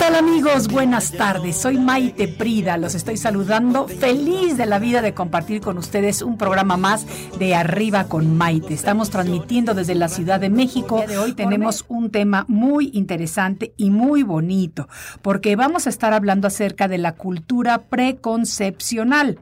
tal amigos? Buenas tardes. Soy Maite Prida. Los estoy saludando. Feliz de la vida de compartir con ustedes un programa más de Arriba con Maite. Estamos transmitiendo desde la Ciudad de México. El día de hoy tenemos un tema muy interesante y muy bonito, porque vamos a estar hablando acerca de la cultura preconcepcional.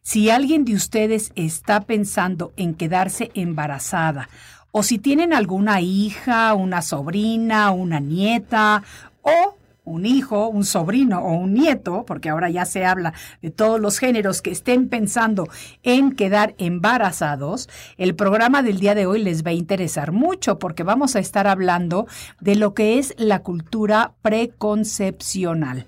Si alguien de ustedes está pensando en quedarse embarazada, o si tienen alguna hija, una sobrina, una nieta, o un hijo, un sobrino o un nieto, porque ahora ya se habla de todos los géneros que estén pensando en quedar embarazados, el programa del día de hoy les va a interesar mucho porque vamos a estar hablando de lo que es la cultura preconcepcional.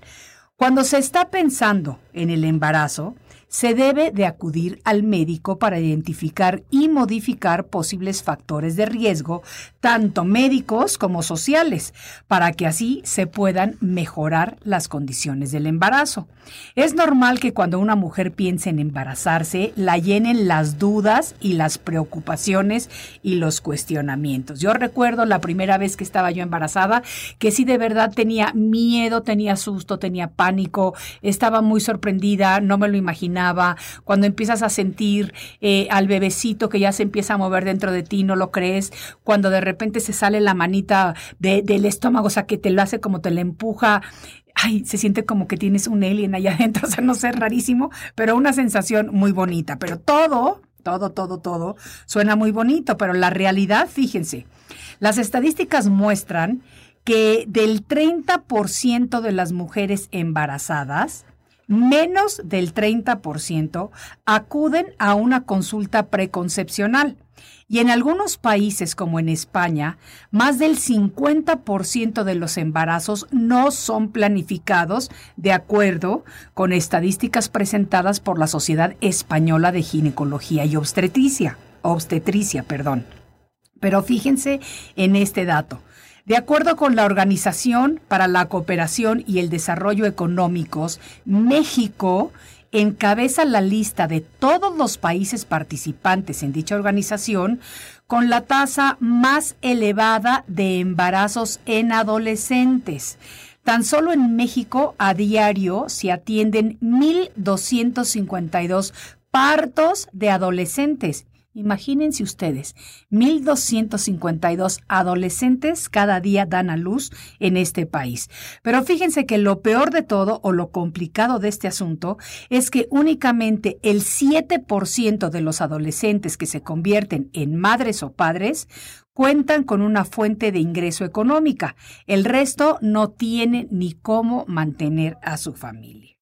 Cuando se está pensando en el embarazo, se debe de acudir al médico para identificar y modificar posibles factores de riesgo, tanto médicos como sociales, para que así se puedan mejorar las condiciones del embarazo. Es normal que cuando una mujer piense en embarazarse, la llenen las dudas y las preocupaciones y los cuestionamientos. Yo recuerdo la primera vez que estaba yo embarazada, que sí de verdad tenía miedo, tenía susto, tenía pánico, estaba muy sorprendida, no me lo imaginaba cuando empiezas a sentir eh, al bebecito que ya se empieza a mover dentro de ti, no lo crees, cuando de repente se sale la manita de- del estómago, o sea, que te lo hace como te la empuja. Ay, se siente como que tienes un alien allá adentro, o sea, no sé, rarísimo, pero una sensación muy bonita. Pero todo, todo, todo, todo suena muy bonito, pero la realidad, fíjense, las estadísticas muestran que del 30% de las mujeres embarazadas, menos del 30% acuden a una consulta preconcepcional. Y en algunos países como en España, más del 50% de los embarazos no son planificados de acuerdo con estadísticas presentadas por la Sociedad Española de Ginecología y Obstetricia, obstetricia, perdón. Pero fíjense en este dato. De acuerdo con la Organización para la Cooperación y el Desarrollo Económicos, México encabeza la lista de todos los países participantes en dicha organización con la tasa más elevada de embarazos en adolescentes. Tan solo en México a diario se atienden 1.252 partos de adolescentes. Imagínense ustedes, 1.252 adolescentes cada día dan a luz en este país. Pero fíjense que lo peor de todo o lo complicado de este asunto es que únicamente el 7% de los adolescentes que se convierten en madres o padres cuentan con una fuente de ingreso económica. El resto no tiene ni cómo mantener a su familia.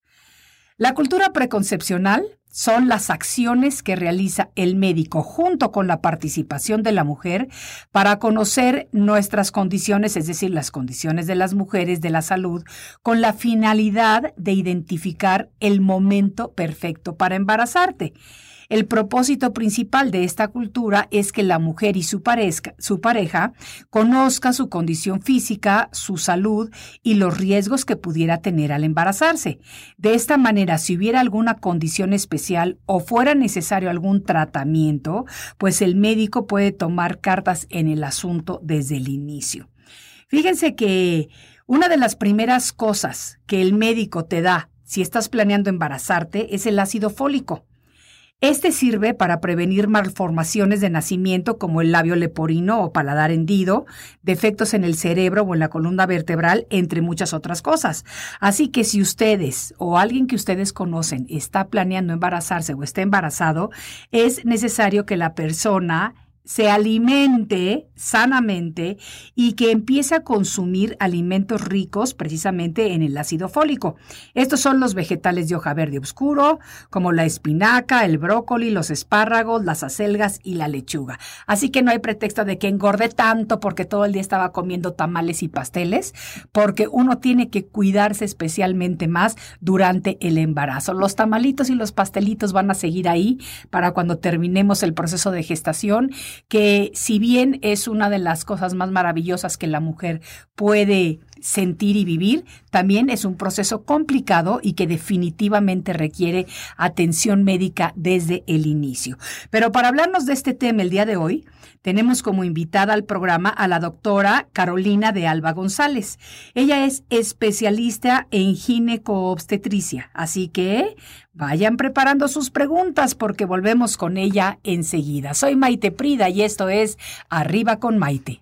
La cultura preconcepcional son las acciones que realiza el médico junto con la participación de la mujer para conocer nuestras condiciones, es decir, las condiciones de las mujeres de la salud, con la finalidad de identificar el momento perfecto para embarazarte. El propósito principal de esta cultura es que la mujer y su pareja, su pareja conozca su condición física, su salud y los riesgos que pudiera tener al embarazarse. De esta manera, si hubiera alguna condición especial o fuera necesario algún tratamiento, pues el médico puede tomar cartas en el asunto desde el inicio. Fíjense que una de las primeras cosas que el médico te da si estás planeando embarazarte es el ácido fólico. Este sirve para prevenir malformaciones de nacimiento como el labio leporino o paladar hendido, defectos en el cerebro o en la columna vertebral, entre muchas otras cosas. Así que si ustedes o alguien que ustedes conocen está planeando embarazarse o está embarazado, es necesario que la persona se alimente sanamente y que empiece a consumir alimentos ricos precisamente en el ácido fólico. Estos son los vegetales de hoja verde oscuro, como la espinaca, el brócoli, los espárragos, las acelgas y la lechuga. Así que no hay pretexto de que engorde tanto porque todo el día estaba comiendo tamales y pasteles, porque uno tiene que cuidarse especialmente más durante el embarazo. Los tamalitos y los pastelitos van a seguir ahí para cuando terminemos el proceso de gestación que si bien es una de las cosas más maravillosas que la mujer puede sentir y vivir, también es un proceso complicado y que definitivamente requiere atención médica desde el inicio. Pero para hablarnos de este tema el día de hoy, tenemos como invitada al programa a la doctora Carolina de Alba González. Ella es especialista en gineco-obstetricia, así que vayan preparando sus preguntas porque volvemos con ella enseguida. Soy Maite Prida y esto es Arriba con Maite.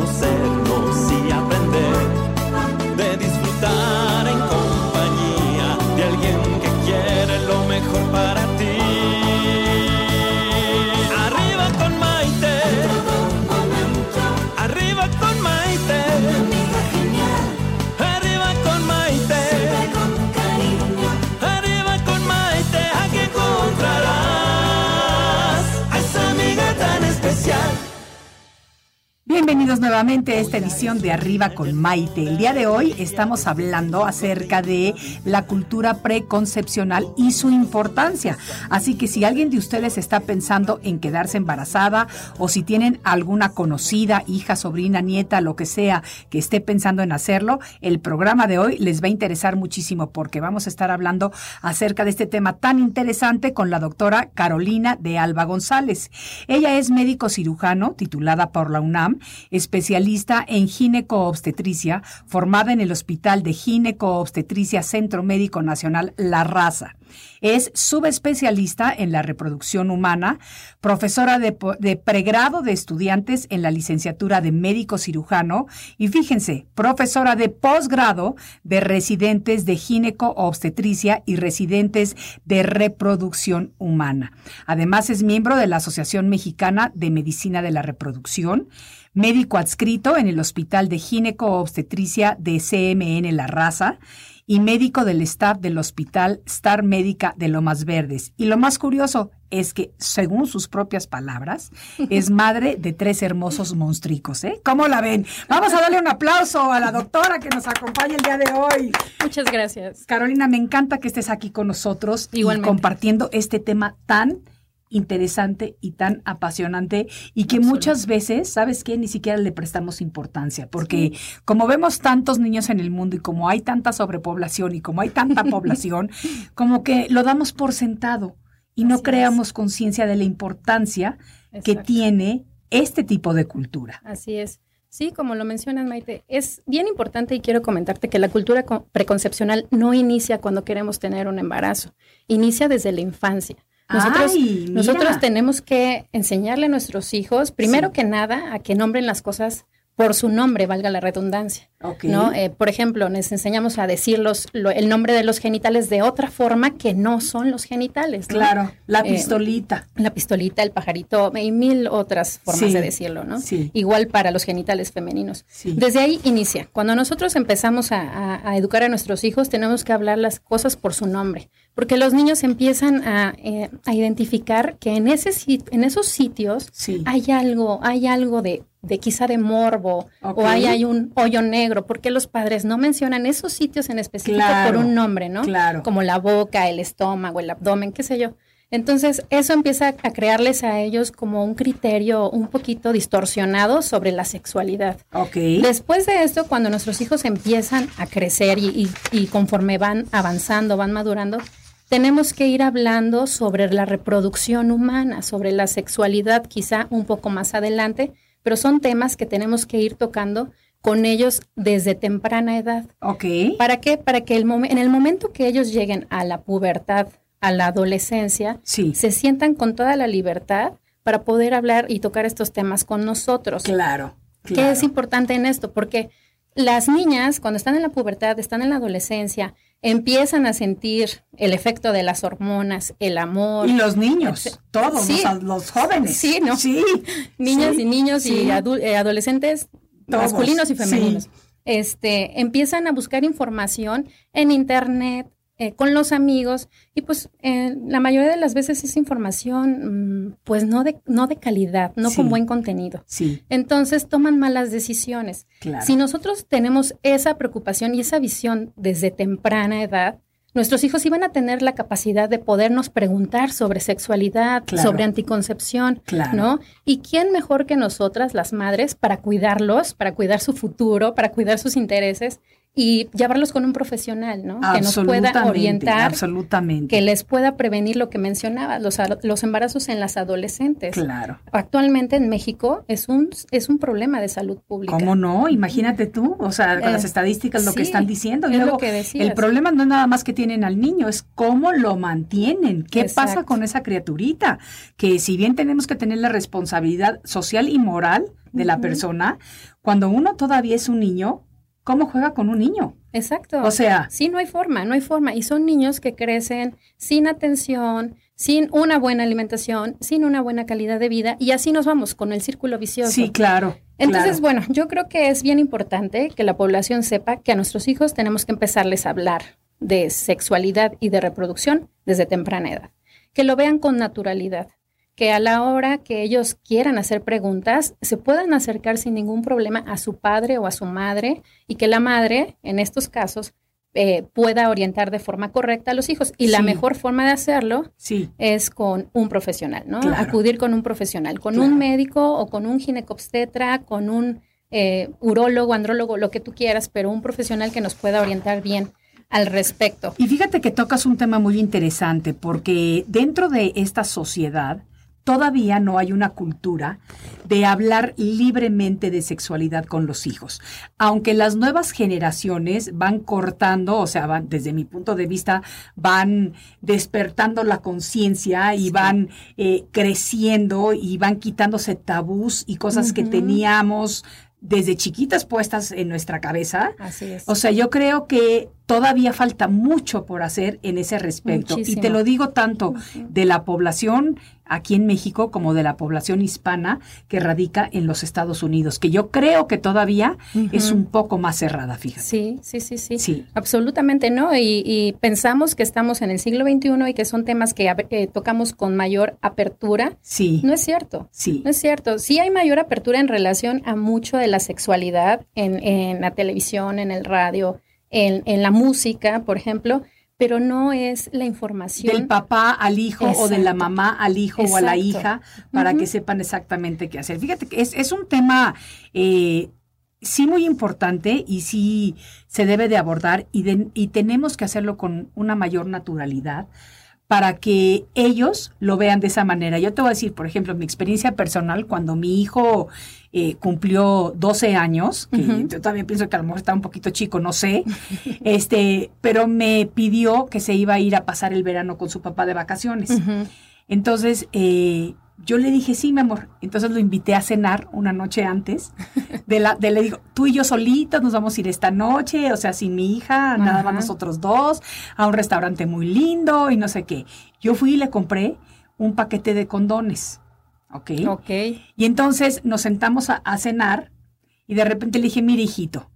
de conocernos Bienvenidos nuevamente a esta edición de Arriba con Maite. El día de hoy estamos hablando acerca de la cultura preconcepcional y su importancia. Así que si alguien de ustedes está pensando en quedarse embarazada o si tienen alguna conocida, hija, sobrina, nieta, lo que sea, que esté pensando en hacerlo, el programa de hoy les va a interesar muchísimo porque vamos a estar hablando acerca de este tema tan interesante con la doctora Carolina de Alba González. Ella es médico cirujano titulada por la UNAM especialista en gineco-obstetricia, formada en el Hospital de Gineco-Obstetricia Centro Médico Nacional La Raza. Es subespecialista en la reproducción humana, profesora de, pregrado de estudiantes en la licenciatura de médico cirujano y fíjense, profesora de posgrado de residentes de gineco-obstetricia y residentes de reproducción humana. Además es miembro de la Asociación Mexicana de Medicina de la Reproducción médico adscrito en el Hospital de Gineco-Obstetricia de CMN La Raza y médico del staff del Hospital Star Médica de Lomas Verdes. Y lo más curioso es que, según sus propias palabras, es madre de tres hermosos monstricos. ¿eh? ¿Cómo la ven? Vamos a darle un aplauso a la doctora que nos acompaña el día de hoy. Muchas gracias. Carolina, me encanta que estés aquí con nosotros Igualmente. y compartiendo este tema tan interesante y tan apasionante y que muchas veces, ¿sabes qué? Ni siquiera le prestamos importancia, porque sí. como vemos tantos niños en el mundo y como hay tanta sobrepoblación y como hay tanta población, como que lo damos por sentado y no creamos conciencia de la importancia Exacto. que tiene este tipo de cultura. Así es. Sí, como lo mencionas, Maite, es bien importante y quiero comentarte que la cultura preconcepcional no inicia cuando queremos tener un embarazo, inicia desde la infancia. Nosotros, Ay, nosotros tenemos que enseñarle a nuestros hijos, primero sí. que nada, a que nombren las cosas por su nombre, valga la redundancia. Okay. ¿no? Eh, por ejemplo, les enseñamos a decir los, el nombre de los genitales de otra forma que no son los genitales. Claro, la eh, pistolita. la pistolita, el pajarito y mil otras formas de decirlo, ¿no? Sí. Igual para los genitales femeninos. Desde ahí inicia. Cuando nosotros empezamos a, educar a nuestros hijos, tenemos que hablar las cosas por su nombre, porque los niños empiezan a, eh, identificar que en, ese, en esos sitios hay algo, hay algo de de quizá de morbo o hay, hay un hoyo negro, porque los padres no mencionan esos sitios en específico por un nombre, ¿no? Claro. Como la boca, el estómago, el abdomen, qué sé yo. Entonces, eso empieza a crearles a ellos como un criterio un poquito distorsionado sobre la sexualidad. Ok. Después de esto, cuando nuestros hijos empiezan a crecer y, y conforme van avanzando, van madurando, tenemos que ir hablando sobre la reproducción humana, sobre la sexualidad quizá un poco más adelante, pero son temas que tenemos que ir tocando con ellos desde temprana edad. Ok. ¿Para qué? Para que el en el momento que ellos lleguen a la pubertad, a la adolescencia, se sientan con toda la libertad para poder hablar y tocar estos temas con nosotros. Claro. ¿Qué es importante en esto? Porque las niñas, cuando están en la pubertad, están en la adolescencia, empiezan a sentir el efecto de las hormonas, el amor. Y los niños, todos, los, jóvenes. Sí, ¿no? Sí. Niñas y niños y eh, adolescentes masculinos y femeninos. Este, empiezan a buscar información en internet, eh, con los amigos y pues eh, la mayoría de las veces esa información mm, pues no de, no de calidad, no con buen contenido. Sí. Entonces toman malas decisiones. Si nosotros tenemos esa preocupación y esa visión desde temprana edad, nuestros hijos iban a tener la capacidad de podernos preguntar sobre sexualidad, sobre anticoncepción, ¿no? ¿Y quién mejor que nosotras, las madres, para cuidarlos, para cuidar su futuro, para cuidar sus intereses y llevarlos con un profesional, ¿no? Que nos pueda orientar, absolutamente. que les pueda prevenir lo que mencionaba, los, los embarazos en las adolescentes. Claro. Actualmente en México es un es un problema de salud pública. ¿Cómo no? Imagínate tú, o sea, con las eh, estadísticas lo que están diciendo. Y luego, que el problema no es nada más que tienen al niño, es cómo lo mantienen. ¿Qué pasa con esa criaturita? Que si bien tenemos que tener la responsabilidad social y moral de la persona, cuando uno todavía es un niño, cómo juega con un niño. Exacto. O sea. Sí, no hay forma, no hay forma. Y son niños que crecen sin atención, sin una buena alimentación, sin una buena calidad de vida. Y así nos vamos con el círculo vicioso. Sí, claro. Entonces, bueno, yo creo que es bien importante que la población sepa que a nuestros hijos tenemos que empezarles a hablar de sexualidad y de reproducción desde temprana edad. Que lo vean con naturalidad que a la hora que ellos quieran hacer preguntas, se puedan acercar sin ningún problema a su padre o a su madre y que la madre, en estos casos, eh, pueda orientar de forma correcta a los hijos. Y la mejor forma de hacerlo es con un profesional, ¿no? Acudir con un profesional, con un médico o con un ginecobstetra, con un eh, urólogo, andrólogo, lo que tú quieras, pero un profesional que nos pueda orientar bien al respecto. Y fíjate que tocas un tema muy interesante porque dentro de esta sociedad todavía no hay una cultura de hablar libremente de sexualidad con los hijos. Aunque las nuevas generaciones van cortando, o sea, van, desde mi punto de vista, van despertando la conciencia y van eh, creciendo y van quitándose tabús y cosas que teníamos desde chiquitas puestas en nuestra cabeza. Así es. O sea, yo creo que todavía falta mucho por hacer en ese respecto. Y te lo digo tanto de la población aquí en México como de la población hispana que radica en los Estados Unidos, que yo creo que todavía es un poco más cerrada, fíjate. Sí, sí, sí, sí. sí. Absolutamente no. Y, pensamos que estamos en el siglo XXI y que son temas que, tocamos con mayor apertura. Sí. No es cierto. Sí. No es cierto. Sí hay mayor apertura en relación a mucho de la sexualidad en, en la televisión, en el radio, en, en la música, por ejemplo pero no es la información. Del papá al hijo o de la mamá al hijo o a la hija para que sepan exactamente qué hacer. Fíjate que es, es un tema eh, sí muy importante y sí se debe de abordar y, y tenemos que hacerlo con una mayor naturalidad para que ellos lo vean de esa manera. Yo te voy a decir, por ejemplo, mi experiencia personal, cuando mi hijo eh, cumplió 12 años, que yo también pienso que a lo mejor está un poquito chico, no sé, este, pero me pidió que se iba a ir a pasar el verano con su papá de vacaciones. Entonces, eh, yo le dije, sí, mi amor. Entonces lo invité a cenar una noche antes. De la, de le digo, tú y yo solitos nos vamos a ir esta noche, o sea, sin mi hija, nada más nosotros dos, a un restaurante muy lindo y no sé qué. Yo fui y le compré un paquete de condones. ¿Ok? Ok. Y entonces nos sentamos a, a cenar y de repente le dije, mire, hijito,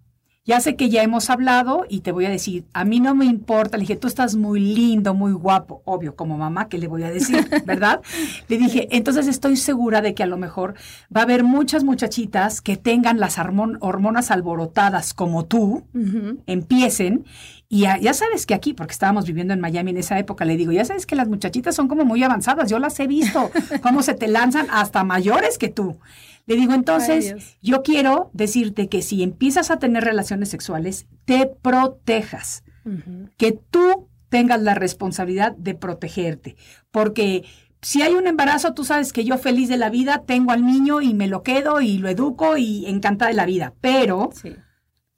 ya sé que ya hemos hablado y te voy a decir, a mí no me importa, le dije, tú estás muy lindo, muy guapo, obvio, como mamá, ¿qué le voy a decir? ¿Verdad? le dije, entonces estoy segura de que a lo mejor va a haber muchas muchachitas que tengan las hormon- hormonas alborotadas como tú, empiecen. Y ya sabes que aquí, porque estábamos viviendo en Miami en esa época, le digo, ya sabes que las muchachitas son como muy avanzadas, yo las he visto, cómo se te lanzan hasta mayores que tú. Le digo, entonces, yo quiero decirte que si empiezas a tener relaciones sexuales, te protejas, que tú tengas la responsabilidad de protegerte, porque si hay un embarazo, tú sabes que yo feliz de la vida tengo al niño y me lo quedo y lo educo y encantada de la vida, pero Sí.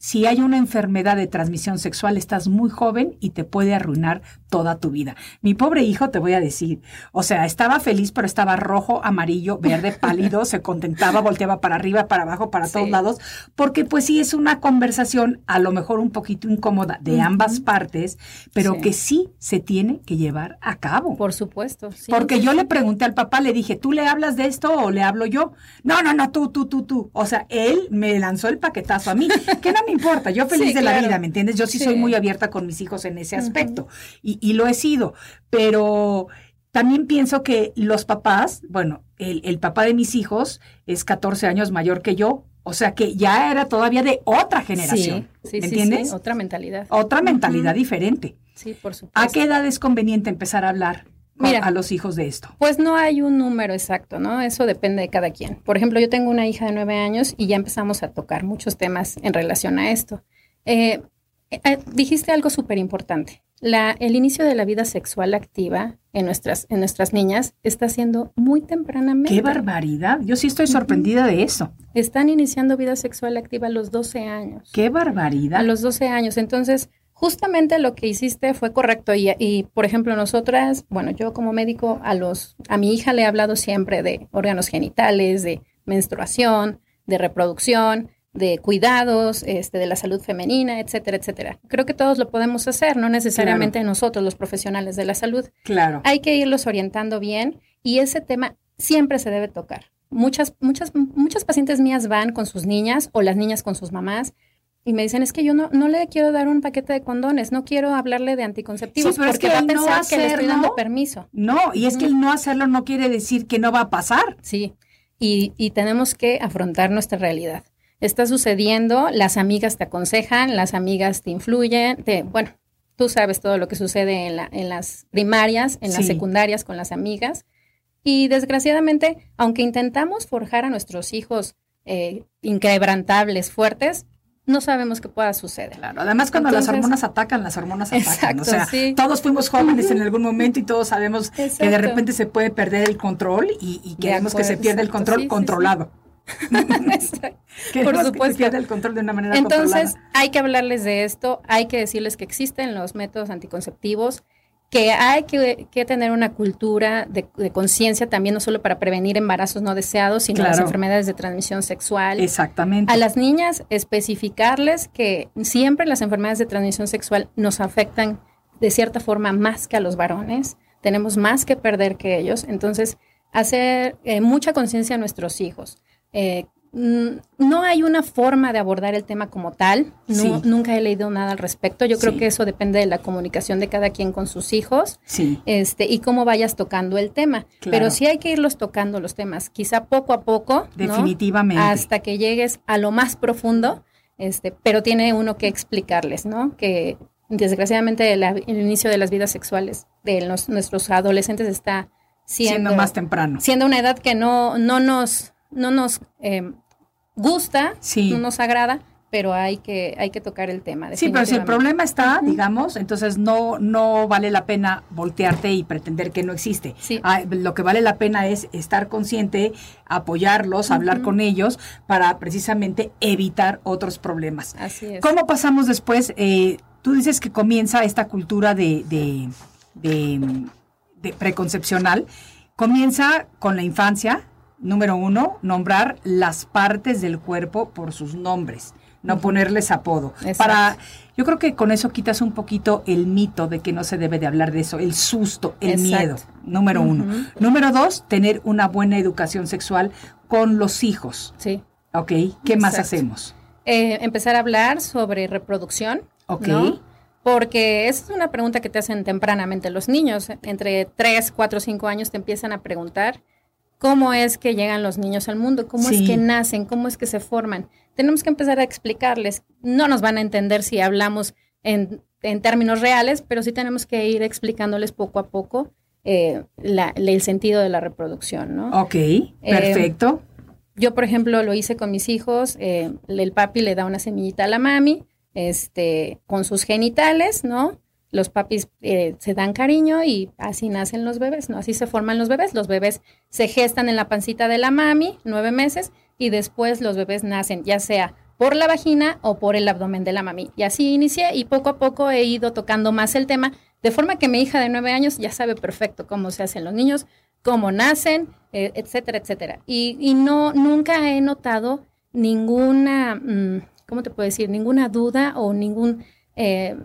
Si hay una enfermedad de transmisión sexual, estás muy joven y te puede arruinar toda tu vida. Mi pobre hijo, te voy a decir, o sea, estaba feliz, pero estaba rojo, amarillo, verde, pálido, se contentaba, volteaba para arriba, para abajo, para todos lados, porque pues sí es una conversación a lo mejor un poquito incómoda de ambas partes, pero Sí. que sí se tiene que llevar a cabo. Por supuesto. sí, Porque yo le pregunté al papá, le dije, ¿tú le hablas de esto o le hablo yo? No, no, no, tú, tú, tú, tú. O sea, él me lanzó el paquetazo a mí, que no me importa, yo feliz Sí, de la vida, ¿me entiendes? Yo sí, soy muy abierta con mis hijos en ese aspecto y, y lo he sido, pero también pienso que los papás, bueno, el, el papá de mis hijos es 14 años mayor que yo, o sea que ya era todavía de otra generación, Sí, sí, ¿me entiendes? sí, otra mentalidad. Otra mentalidad diferente. Sí, por supuesto. ¿A qué edad es conveniente empezar a hablar Mira. a los hijos de esto? Pues no hay un número exacto, ¿no? Eso depende de cada quien. Por ejemplo, yo tengo una hija de nueve años y ya empezamos a tocar muchos temas en relación a esto. Eh, eh, dijiste algo súper importante. El inicio de la vida sexual activa en nuestras, en nuestras niñas está siendo muy tempranamente. ¡Qué barbaridad! Yo sí estoy sorprendida de eso. Están iniciando vida sexual activa a los 12 años. ¡Qué barbaridad! A los 12 años. Entonces, justamente lo que hiciste fue correcto. Y, y, por ejemplo, nosotras, bueno, yo como médico, a los, a mi hija le he hablado siempre de órganos genitales, de menstruación, de reproducción, de cuidados, este, de la salud femenina, etcétera, etcétera. Creo que todos lo podemos hacer, no necesariamente nosotros, los profesionales de la salud. Claro. Hay que irlos orientando bien y ese tema siempre se debe tocar. Muchas, muchas, muchas pacientes mías van con sus niñas o las niñas con sus mamás y me dicen, es que yo no, no le quiero dar un paquete de condones, no quiero hablarle de anticonceptivos Sí, pero es porque que va a el no pensar que le estoy dando permiso. No, y es que el no hacerlo no quiere decir que no va a pasar. Sí, y, y tenemos que afrontar nuestra realidad. Está sucediendo, las amigas te aconsejan, las amigas te influyen, te, bueno, tú sabes todo lo que sucede en, la, en las primarias, en las secundarias con las amigas. Y desgraciadamente, aunque intentamos forjar a nuestros hijos eh, inquebrantables, fuertes, no sabemos qué pueda suceder. Claro. Además, cuando las hormonas atacan, las hormonas atacan. Exacto, o sea, sí. todos fuimos jóvenes en algún momento y todos sabemos que de repente se puede perder el control y, y queremos que se pierda el control sí, sí, controlado. Queremos que se supuesto. el control de una manera Entonces, controlada. hay que hablarles de esto, hay que decirles que existen los métodos anticonceptivos, que hay que, que tener una cultura de, de conciencia también, no solo para prevenir embarazos no deseados, sino las enfermedades de transmisión sexual. Exactamente. A las niñas especificarles que siempre las enfermedades de transmisión sexual nos afectan de cierta forma más que a los varones, tenemos más que perder que ellos, entonces hacer eh, mucha conciencia a nuestros hijos. Eh, no hay una forma de abordar el tema como tal, no- Sí. nunca he leído nada al respecto, yo creo Sí. que eso depende de la comunicación de cada quien con sus hijos Sí. este, y cómo vayas tocando el tema. Claro. Pero sí hay que irlos tocando los temas, quizá poco a poco. ¿no? Definitivamente. Hasta que llegues a lo más profundo, este, pero tiene uno que explicarles, ¿no? Que desgraciadamente el inicio de las vidas sexuales de los- nuestros adolescentes está siendo, Siendo más temprano. siendo una edad que no, no nos, no nos eh, gusta, Sí. no nos agrada, pero hay que, hay que tocar el tema. Sí, pero si el problema está, digamos, entonces no, no vale la pena voltearte y pretender que no existe. Sí. Ah, lo que vale la pena es estar consciente, apoyarlos, hablar con ellos para precisamente evitar otros problemas. Así es. ¿Cómo pasamos después? Eh, tú dices que comienza esta cultura de, de, de, de preconcepcional. Comienza con la infancia, número uno, nombrar las partes del cuerpo por sus nombres, no ponerles apodo. Exacto. Para, yo creo que con eso quitas un poquito el mito de que no se debe de hablar de eso, el susto, el Exacto. miedo, número uno. Número dos, tener una buena educación sexual con los hijos. Sí. ¿Ok? ¿Qué más hacemos? Eh, empezar a hablar sobre reproducción. Ok. ¿no? Porque es una pregunta que te hacen tempranamente los niños. Entre 3, 4, 5 años te empiezan a preguntar cómo es que llegan los niños al mundo, cómo Sí. es que nacen, cómo es que se forman. Tenemos que empezar a explicarles. No nos van a entender si hablamos en, en términos reales, pero sí tenemos que ir explicándoles poco a poco eh, la- el sentido de la reproducción, ¿no? Ok, perfecto. Yo, por ejemplo, lo hice con mis hijos. eh, el papi le da una semillita a la mami, este, con sus genitales, ¿no? Los papis eh, se dan cariño y así nacen los bebés, ¿no? Así se forman los bebés. Los bebés se gestan en la pancita de la mami, nueve meses, y después los bebés nacen, ya sea por la vagina o por el abdomen de la mami. Y así inicié y poco a poco he ido tocando más el tema, de forma que mi hija de nueve años ya sabe perfecto cómo se hacen los niños, cómo nacen, eh, etcétera, etcétera. Y, y no, nunca he notado ninguna, mm, ¿cómo te puedo decir? Ninguna duda o ningún eh,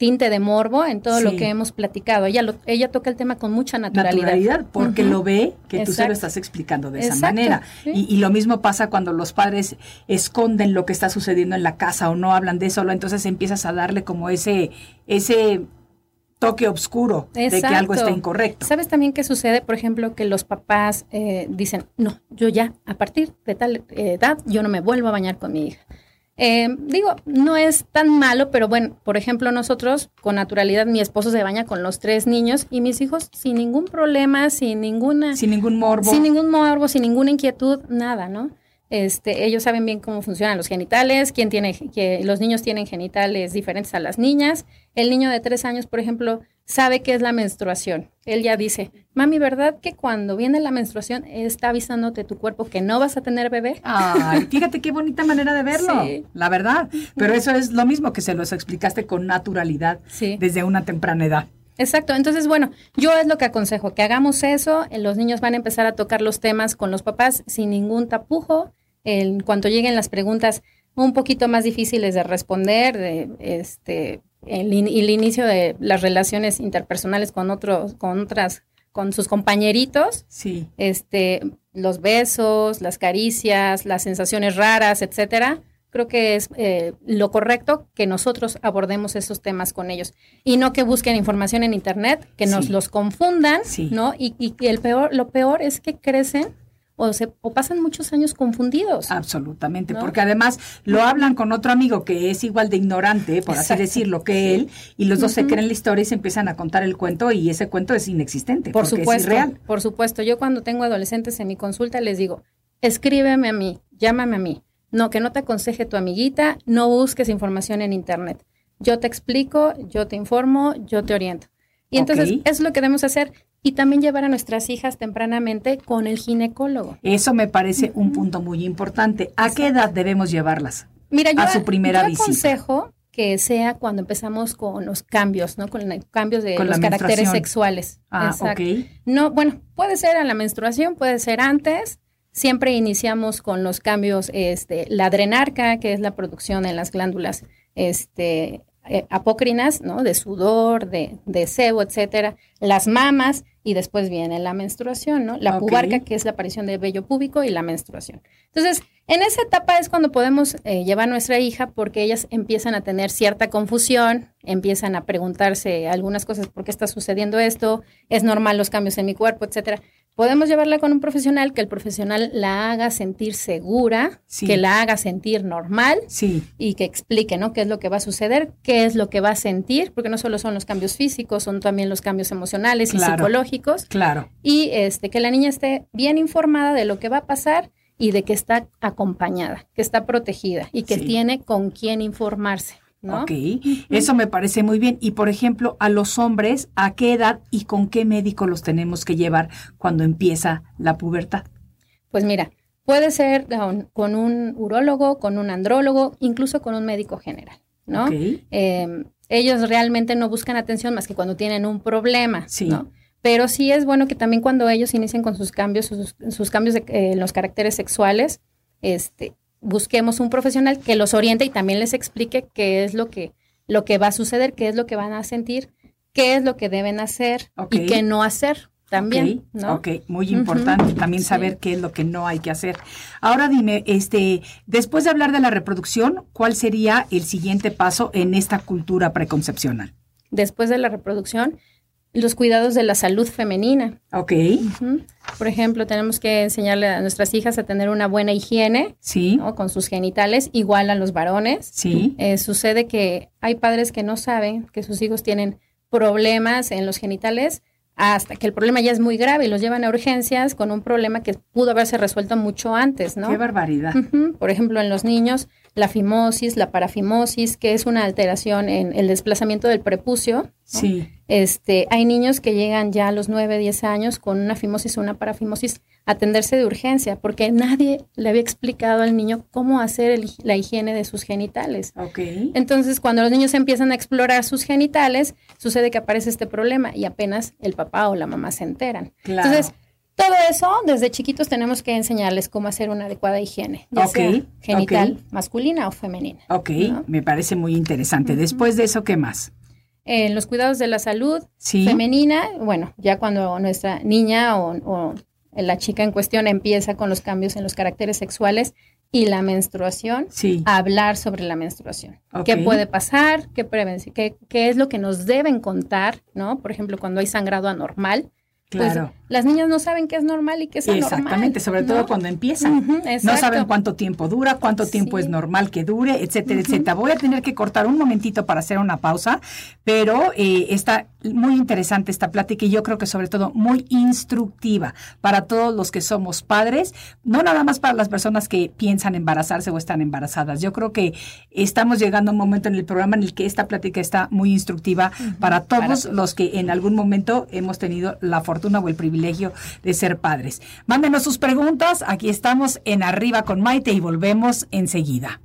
tinte de morbo en todo lo que hemos platicado. Ella, lo- ella toca el tema con mucha naturalidad. Naturalidad, porque lo ve que tú se lo Exacto. estás explicando de esa Exacto, manera. sí. Y, y lo mismo pasa cuando los padres esconden lo que está sucediendo en la casa o no hablan de eso, entonces empiezas a darle como ese, ese toque oscuro de que algo Exacto. está incorrecto. ¿Sabes también qué sucede? Por ejemplo, que los papás eh, dicen, no, yo ya, a partir de tal eh, edad, yo no me vuelvo a bañar con mi hija. Eh, digo, no es tan malo, pero bueno, por ejemplo, nosotros con naturalidad, mi esposo se baña con los tres niños y mis hijos sin ningún problema, sin ninguna... Sin ningún morbo. Sin ningún morbo, sin ninguna inquietud, nada, ¿no? Este, ellos saben bien cómo funcionan los genitales, quién tiene, que los niños tienen genitales diferentes a las niñas. El niño de tres años, por ejemplo, sabe qué es la menstruación. Él ya dice, mami, ¿verdad que cuando viene la menstruación está avisándote tu cuerpo que no vas a tener bebé? Ay, fíjate qué bonita manera de verlo, Sí. la verdad. Pero eso es lo mismo que se los explicaste con naturalidad Sí. desde una temprana edad. Exacto, entonces bueno, yo es lo que aconsejo, que hagamos eso, eh, los niños van a empezar a tocar los temas con los papás sin ningún tapujo, en cuanto lleguen las preguntas un poquito más difíciles de responder, de este el, in- el inicio de las relaciones interpersonales con otros, con otras, con sus compañeritos, Sí. este, los besos, las caricias, las sensaciones raras, etcétera. Creo que es eh, lo correcto que nosotros abordemos esos temas con ellos y no que busquen información en internet, que nos Sí. los confundan, Sí. ¿no? Y, y que el peor, lo peor es que crecen o se o pasan muchos años confundidos. Absolutamente, ¿No? porque además lo hablan con otro amigo que es igual de ignorante, por así decirlo, que él, y los dos se creen la historia y se empiezan a contar el cuento y ese cuento es inexistente, Por porque supuesto, es irreal. por supuesto. Yo cuando tengo adolescentes en mi consulta les digo, escríbeme a mí, llámame a mí. No, que no te aconseje tu amiguita, no busques información en internet. Yo te explico, yo te informo, yo te oriento. Y entonces Ok. es lo que debemos hacer y también llevar a nuestras hijas tempranamente con el ginecólogo. Eso me parece un punto muy importante. ¿A qué edad debemos llevarlas? Mira, yo, A su primera yo aconsejo que sea cuando empezamos con los cambios, ¿no? Con los cambios de Con los caracteres sexuales. Ah, Exacto. ok. No, bueno, puede ser a la menstruación, puede ser antes. Siempre iniciamos con los cambios, este, la adrenarca, que es la producción en las glándulas este, eh, apócrinas, ¿no? De sudor, de, de sebo, etcétera. Las mamas y después viene la menstruación, ¿no? La Ok. pubarca, que es la aparición de vello púbico y la menstruación. Entonces, en esa etapa es cuando podemos eh, llevar a nuestra hija porque ellas empiezan a tener cierta confusión, empiezan a preguntarse algunas cosas, ¿por qué está sucediendo esto? ¿Es normal los cambios en mi cuerpo, etcétera? Podemos llevarla con un profesional, que el profesional la haga sentir segura, Sí. que la haga sentir normal Sí, y que explique, ¿no? ¿Qué es lo que va a suceder? ¿Qué es lo que va a sentir? Porque no solo son los cambios físicos, son también los cambios emocionales y psicológicos claro. y este que la niña esté bien informada de lo que va a pasar y de que está acompañada, que está protegida y que Sí. tiene con quién informarse, ¿no? Ok, eso me parece muy bien. Y por ejemplo, a los hombres, ¿a qué edad y con qué médico los tenemos que llevar cuando empieza la pubertad? Pues mira, puede ser con, con un urólogo, con un andrólogo, incluso con un médico general, ¿no? Ok. Eh, ellos realmente no buscan atención más que cuando tienen un problema, Sí. ¿no? Pero sí es bueno que también cuando ellos inicien con sus cambios, sus, cambios de, eh, en los caracteres sexuales, este, busquemos un profesional que los oriente y también les explique qué es lo que, lo que va a suceder, qué es lo que van a sentir, qué es lo que deben hacer y qué no hacer también, ¿no? Ok, muy importante también saber qué es lo que no hay que hacer. Ahora dime, este, después de hablar de la reproducción, ¿cuál sería el siguiente paso en esta cultura preconcepcional? Después de la reproducción, los cuidados de la salud femenina. Ok. Por ejemplo, tenemos que enseñarle a nuestras hijas a tener una buena higiene sí. con sus genitales, igual a los varones. Sí. Eh, sucede que hay padres que no saben que sus hijos tienen problemas en los genitales hasta que el problema ya es muy grave y los llevan a urgencias con un problema que pudo haberse resuelto mucho antes, ¿no? Qué barbaridad. Por ejemplo, en los niños, la fimosis, la parafimosis, que es una alteración en el desplazamiento del prepucio. Sí. Este, hay niños que llegan ya a los 9, 10 años con una fimosis o una parafimosis a atenderse de urgencia, porque nadie le había explicado al niño cómo hacer la higiene de sus genitales. Okay. Entonces, cuando los niños empiezan a explorar sus genitales, sucede que aparece este problema y apenas el papá o la mamá se enteran. Claro. Entonces, todo eso, desde chiquitos tenemos que enseñarles cómo hacer una adecuada higiene, ya sea genital, masculina o femenina. Ok, me parece muy interesante. Después de eso, ¿qué más? En los cuidados de la salud femenina, bueno, ya cuando nuestra niña o, la chica en cuestión empieza con los cambios en los caracteres sexuales y la menstruación, hablar sobre la menstruación. ¿Qué puede pasar? ¿Qué, qué, ¿Qué es lo que nos deben contar? ¿no? Por ejemplo, cuando hay sangrado anormal, pues, claro. las niñas no saben qué es normal y qué es anormal. Exactamente, sobre todo cuando empiezan. no saben cuánto tiempo dura, cuánto tiempo es normal que dure, etcétera, etcétera. Voy a tener que cortar un momentito para hacer una pausa, pero eh, está muy interesante esta plática y yo creo que sobre todo muy instructiva para todos los que somos padres, no nada más para las personas que piensan embarazarse o están embarazadas. Yo creo que estamos llegando a un momento en el programa en el que esta plática está muy instructiva para, todos los que en algún momento hemos tenido la fortuna o el privilegio de ser padres. Mándenos sus preguntas, aquí estamos en Arriba con Maite y volvemos enseguida.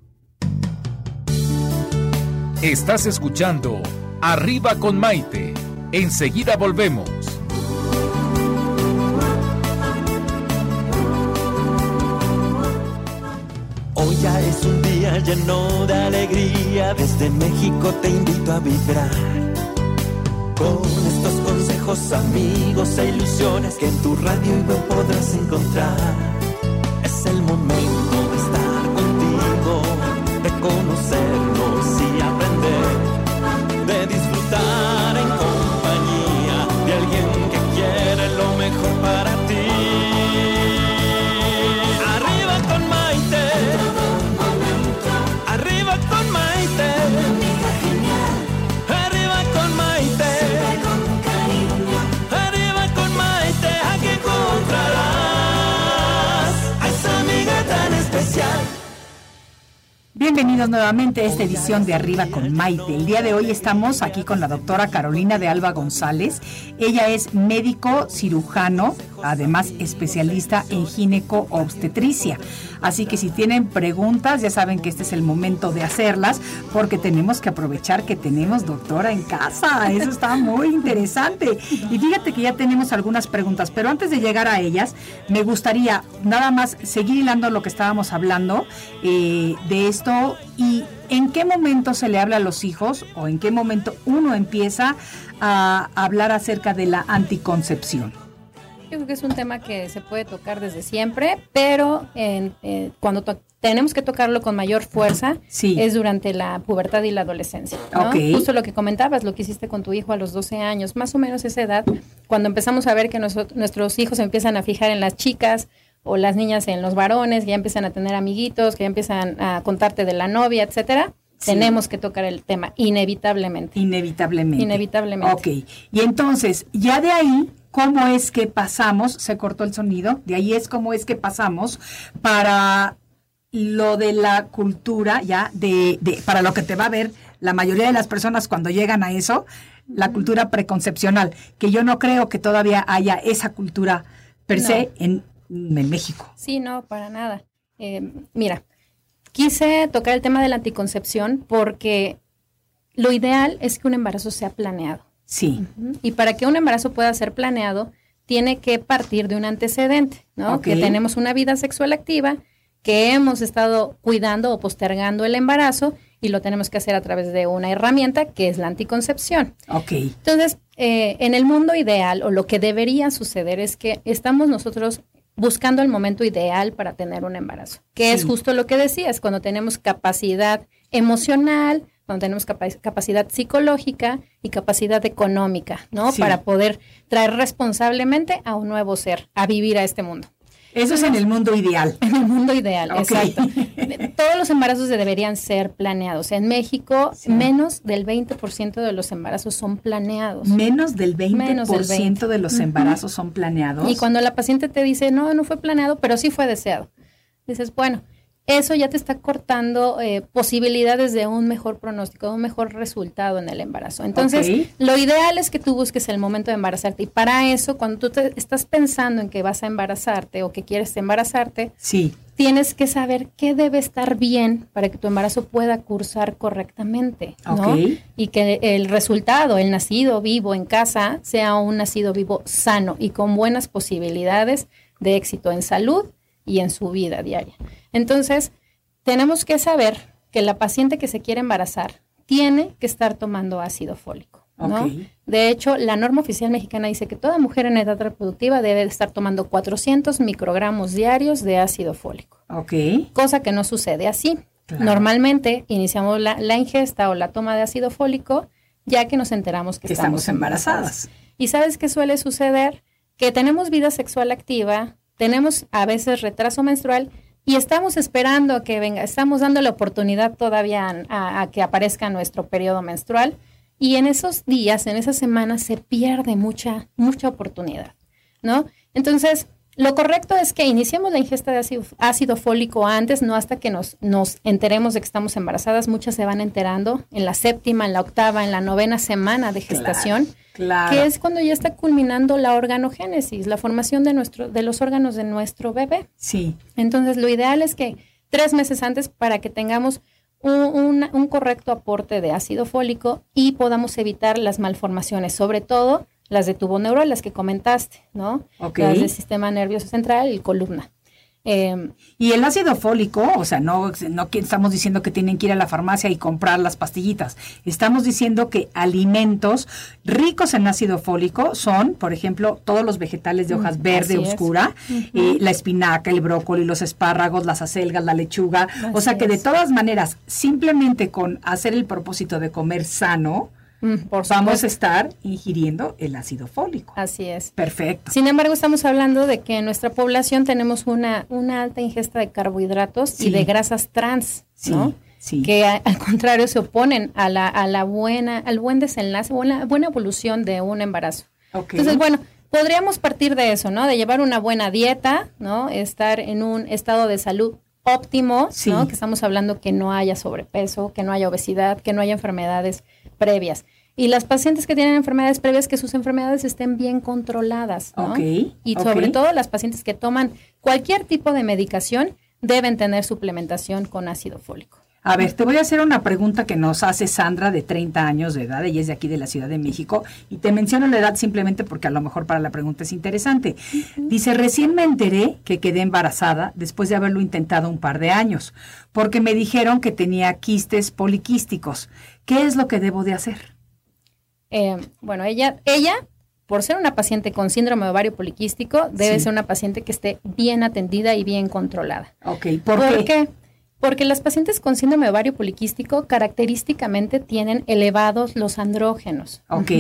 Estás escuchando Arriba con Maite. Enseguida volvemos. Hoy ya es un día lleno de alegría, desde México te invito a vibrar. Con estos amigos e ilusiones que en tu radio no podrás encontrar. Es el momento de estar contigo, de conocernos Bienvenidos nuevamente a esta edición de Arriba con Maite. El día de hoy estamos aquí con la doctora Carolina de Alba González. Ella es médico cirujano, además especialista en gineco-obstetricia. Así que si tienen preguntas, ya saben que este es el momento de hacerlas, porque tenemos que aprovechar que tenemos doctora en casa. Eso está muy interesante. Y fíjate que ya tenemos algunas preguntas, pero antes de llegar a ellas, me gustaría nada más seguir hilando lo que estábamos hablando eh, de esto y en qué momento se le habla a los hijos o en qué momento uno empieza a hablar acerca de la anticoncepción. Yo creo que es un tema que se puede tocar desde siempre, pero eh, cuando tenemos que tocarlo con mayor fuerza es durante la pubertad y la adolescencia. Justo lo que comentabas, lo que hiciste con tu hijo a los 12 años, más o menos esa edad, cuando empezamos a ver que nuestros hijos empiezan a fijar en las chicas o las niñas en los varones, que ya empiezan a tener amiguitos, que ya empiezan a contarte de la novia, etcétera. Tenemos que tocar el tema, inevitablemente. Inevitablemente. Inevitablemente. Ok. Y entonces, ya de ahí cómo es que pasamos, se cortó el sonido, de ahí es cómo es que pasamos para lo de la cultura, ya, de, de, para lo que te va a ver la mayoría de las personas cuando llegan a eso, la cultura preconcepcional, que yo no creo que todavía haya esa cultura per se en, México. Sí, no, para nada. Eh, mira, quise tocar el tema de la anticoncepción porque lo ideal es que un embarazo sea planeado. Sí. Y para que un embarazo pueda ser planeado, tiene que partir de un antecedente, ¿no? Que tenemos una vida sexual activa, que hemos estado cuidando o postergando el embarazo y lo tenemos que hacer a través de una herramienta que es la anticoncepción. Ok. Entonces, eh, en el mundo ideal o lo que debería suceder es que estamos nosotros buscando el momento ideal para tener un embarazo, que es justo lo que decías, cuando tenemos capacidad emocional, cuando tenemos capa- capacidad psicológica y capacidad económica, ¿no? Sí. Para poder traer responsablemente a un nuevo ser a vivir a este mundo. Eso es en el mundo ideal. En el mundo ideal, exacto. Todos los embarazos deberían ser planeados. En México, Sí. menos del 20% de los embarazos son planeados. Menos del 20% Menos del 20. de los embarazos son planeados. Y cuando la paciente te dice, no, no fue planeado, pero sí fue deseado, dices, bueno, eso ya te está cortando eh, posibilidades de un mejor pronóstico, de un mejor resultado en el embarazo. Entonces, lo ideal es que tú busques el momento de embarazarte. Y para eso, cuando tú te estás pensando en que vas a embarazarte o que quieres embarazarte, Sí, tienes que saber qué debe estar bien para que tu embarazo pueda cursar correctamente, ¿no? Y que el resultado, el nacido vivo en casa, sea un nacido vivo sano y con buenas posibilidades de éxito en salud y en su vida diaria. Entonces, tenemos que saber que la paciente que se quiere embarazar tiene que estar tomando ácido fólico, ¿no? De hecho, la norma oficial mexicana dice que toda mujer en edad reproductiva debe de estar tomando 400 microgramos diarios de ácido fólico, ok. cosa que no sucede así. Claro. Normalmente iniciamos la, la ingesta o la toma de ácido fólico ya que nos enteramos que, Que estamos embarazadas. ¿Y sabes qué suele suceder? Que tenemos vida sexual activa, tenemos a veces retraso menstrual y estamos esperando que venga, estamos dando la oportunidad todavía a, a que aparezca nuestro periodo menstrual y en esos días, en esas semanas se pierde mucha, mucha oportunidad, ¿no? Entonces, lo correcto es que iniciemos la ingesta de ácido, ácido fólico antes, no hasta que nos, nos enteremos de que estamos embarazadas. Muchas se van enterando en la séptima, en la octava, en la novena semana de gestación Claro. que es cuando ya está culminando la organogénesis, la formación de, nuestro, de los órganos de nuestro bebé. Sí, Entonces, lo ideal es que tres meses antes para que tengamos un, un- un correcto aporte de ácido fólico y podamos evitar las malformaciones, sobre todo las de tubo neural, las que comentaste, ¿no? Las del sistema nervioso central y columna. Eh, Y el ácido fólico, o sea, no, no estamos diciendo que tienen que ir a la farmacia y comprar las pastillitas. Estamos diciendo que alimentos ricos en ácido fólico son, por ejemplo, todos los vegetales de hojas Mm, verde así es. oscura, eh, la espinaca, el brócoli, los espárragos, las acelgas, la lechuga. o sea que de todas maneras, simplemente con hacer el propósito de comer sano, por vamos a estar ingiriendo el ácido fólico. así es. Perfecto. Sin embargo, estamos hablando de que en nuestra población tenemos una, una alta ingesta de carbohidratos Sí. y de grasas trans, Sí, ¿no? sí. Que a- al contrario se oponen a la, a la buena, al buen desenlace, buena, buena evolución de un embarazo. Ok. Entonces, bueno, podríamos partir de eso, ¿no? De llevar una buena dieta, ¿no? Estar en un estado de salud óptimo, Sí. ¿no? Que estamos hablando que no haya sobrepeso, que no haya obesidad, que no haya enfermedades previas. Y las pacientes que tienen enfermedades previas, que sus enfermedades estén bien controladas, ¿no? Ok, Y sobre todo las pacientes que toman cualquier tipo de medicación deben tener suplementación con ácido fólico. A ver, te voy a hacer una pregunta que nos hace Sandra de 30 años de edad, ella es de aquí de la Ciudad de México, y te menciono la edad simplemente porque a lo mejor para la pregunta es interesante. Dice, recién me enteré que quedé embarazada después de haberlo intentado un par de años, porque me dijeron que tenía quistes poliquísticos. ¿Qué es lo que debo de hacer? Eh, bueno, ella, ella, por ser una paciente con síndrome de ovario poliquístico, debe Sí. ser una paciente que esté bien atendida y bien controlada. Ok, ¿por, qué? Porque las pacientes con síndrome de ovario poliquístico característicamente tienen elevados los andrógenos. Ok.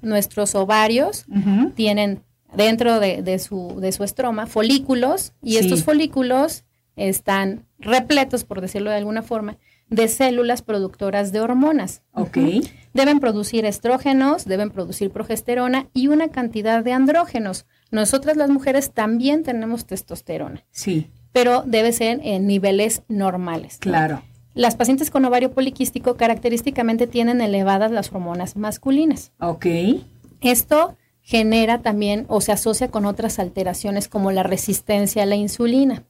Nuestros ovarios tienen dentro de, de su, de su estroma folículos y Sí. estos folículos están repletos, por decirlo de alguna forma, de células productoras de hormonas. Ok. Ujú. Deben producir estrógenos, deben producir progesterona y una cantidad de andrógenos. Nosotras las mujeres también tenemos testosterona, Sí, pero debe ser en niveles normales. ¿no? claro. Las pacientes con ovario poliquístico característicamente tienen elevadas las hormonas masculinas. Ok. Esto genera también o se asocia con otras alteraciones como la resistencia a la insulina.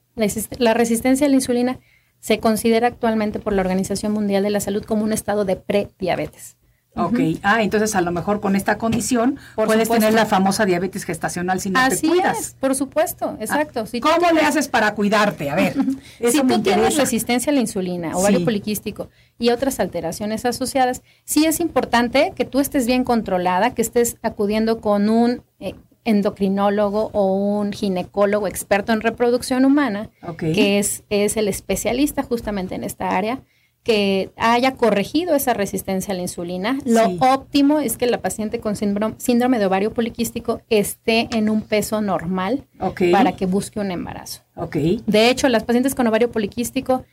La resistencia a la insulina se considera actualmente por la Organización Mundial de la Salud como un estado de prediabetes. Ok, ah, entonces a lo mejor con esta condición Por puedes supuesto. tener la famosa diabetes gestacional si no Así te cuidas. es, por supuesto, exacto. Si tú ¿Cómo le haces para cuidarte? A ver, si tú tienes resistencia a la insulina, ovario Sí. poliquístico y otras alteraciones asociadas, sí es importante que tú estés bien controlada, que estés acudiendo con un eh, endocrinólogo o un ginecólogo experto en reproducción humana, que es, es el especialista justamente en esta área, que haya corregido esa resistencia a la insulina. Lo Sí. óptimo es que la paciente con síndrome, síndrome de ovario poliquístico esté en un peso normal para que busque un embarazo. Ok, De hecho, las pacientes con ovario poliquístico,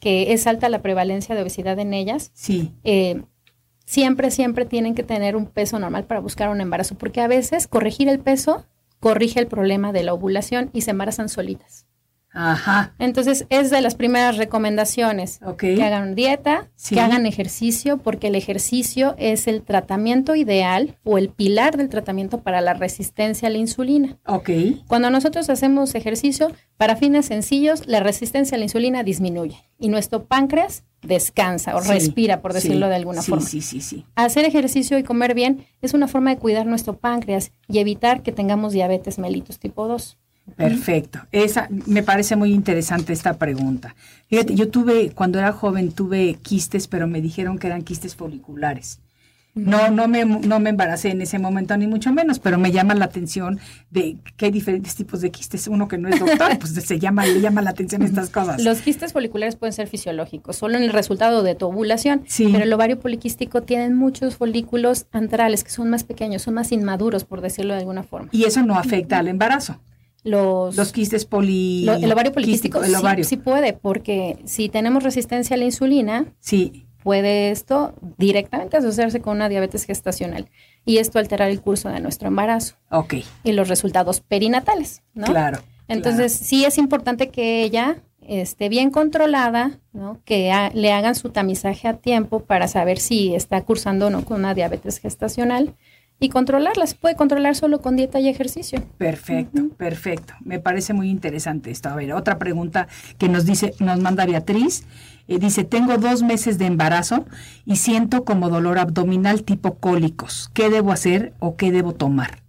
que es alta la prevalencia de obesidad en ellas, sí, eh, siempre, siempre tienen que tener un peso normal para buscar un embarazo, porque a veces corregir el peso corrige el problema de la ovulación y se embarazan solitas. Ajá, Entonces, es de las primeras recomendaciones. Que hagan dieta, Sí. que hagan ejercicio, porque el ejercicio es el tratamiento ideal o el pilar del tratamiento para la resistencia a la insulina. Ok, Cuando nosotros hacemos ejercicio, para fines sencillos, la resistencia a la insulina disminuye y nuestro páncreas descansa o sí, respira, por sí, decirlo de alguna sí, forma. Sí, sí, sí. Hacer ejercicio y comer bien es una forma de cuidar nuestro páncreas y evitar que tengamos diabetes mellitus tipo 2. Perfecto. Esa me parece muy interesante esta pregunta. Fíjate, yo tuve cuando era joven tuve quistes, pero me dijeron que eran quistes foliculares. No, no me, no me embaracé en ese momento, ni mucho menos, pero me llama la atención de que hay diferentes tipos de quistes. Uno que no es doctor, pues se llama, le llama la atención estas cosas. Los quistes foliculares pueden ser fisiológicos, solo en el resultado de tu ovulación, Sí. pero el ovario poliquístico tienen muchos folículos antrales que son más pequeños, son más inmaduros, por decirlo de alguna forma. y eso no afecta al embarazo. Los, Los quistes poli... lo- el ovario poliquístico el sí- ovario. sí puede, porque si tenemos resistencia a la insulina, Sí, puede esto directamente asociarse con una diabetes gestacional y esto alterar el curso de nuestro embarazo ok, y los resultados perinatales, ¿no? claro. Entonces, sí es importante que ella esté bien controlada, ¿no? Que le hagan su tamizaje a tiempo para saber si está cursando o no con una diabetes gestacional y controlarla. Se puede controlar solo con dieta y ejercicio. Perfecto, perfecto. Me parece muy interesante esto. A ver, otra pregunta que nos dice, nos manda Beatriz. Eh, dice, tengo dos meses de embarazo y siento como dolor abdominal tipo cólicos. ¿Qué debo hacer o qué debo tomar?